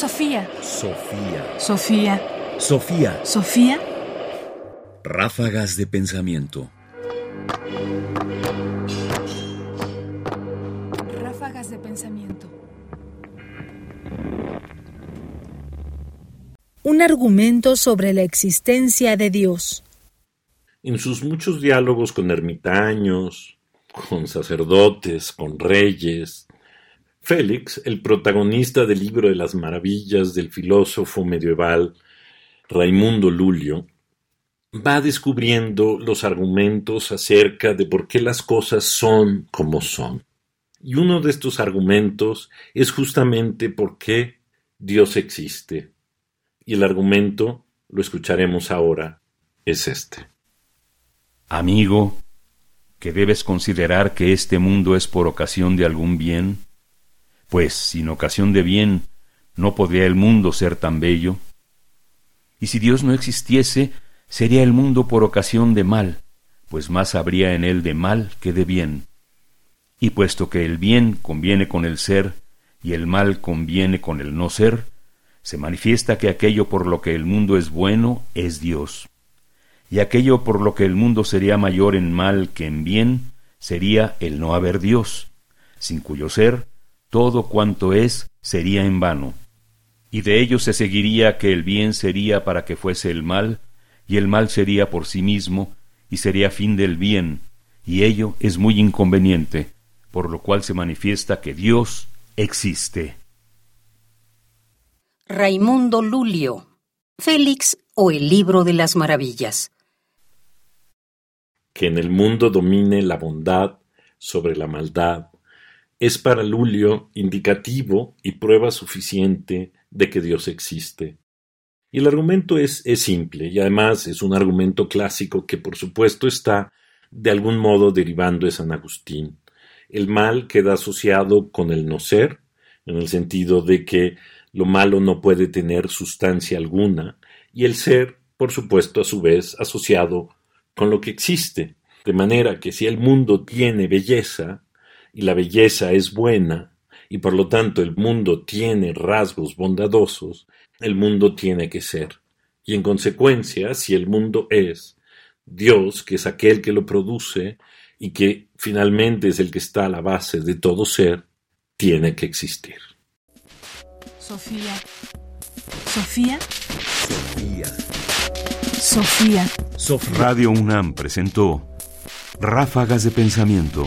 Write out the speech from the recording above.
Sofía. Sofía. Sofía. Sofía. Sofía. Ráfagas de pensamiento. Ráfagas de pensamiento. Un argumento sobre la existencia de Dios. En sus muchos diálogos con ermitaños, con sacerdotes, con reyes, Félix, el protagonista del libro de las maravillas del filósofo medieval Raimundo Lulio, va descubriendo los argumentos acerca de por qué las cosas son como son. Y uno de estos argumentos es justamente por qué Dios existe. Y el argumento, lo escucharemos ahora, es este. Amigo, que debes considerar que este mundo es por ocasión de algún bien, pues sin ocasión de bien no podría el mundo ser tan bello. Y si Dios no existiese, sería el mundo por ocasión de mal, pues más habría en él de mal que de bien. Y puesto que el bien conviene con el ser y el mal conviene con el no ser, se manifiesta que aquello por lo que el mundo es bueno es Dios. Y aquello por lo que el mundo sería mayor en mal que en bien sería el no haber Dios, sin cuyo ser todo cuanto es sería en vano. Y de ello se seguiría que el bien sería para que fuese el mal, y el mal sería por sí mismo, y sería fin del bien, y ello es muy inconveniente, por lo cual se manifiesta que Dios existe. Raimundo Lulio, Félix o el libro de las maravillas. Que en el mundo domine la bondad sobre la maldad, es para Lulio indicativo y prueba suficiente de que Dios existe. Y el argumento es, es, simple y además es un argumento clásico que por supuesto está de algún modo derivando de San Agustín. El mal queda asociado con el no ser, en el sentido de que lo malo no puede tener sustancia alguna, y el ser, por supuesto, a su vez asociado con lo que existe. De manera que si el mundo tiene belleza, y la belleza es buena, y por lo tanto el mundo tiene rasgos bondadosos, el mundo tiene que ser. Y en consecuencia, si el mundo es Dios, que es aquel que lo produce y que finalmente es el que está a la base de todo ser, tiene que existir. Sofía. Sofía. Sofía. Sofía. Radio UNAM presentó Ráfagas de Pensamiento.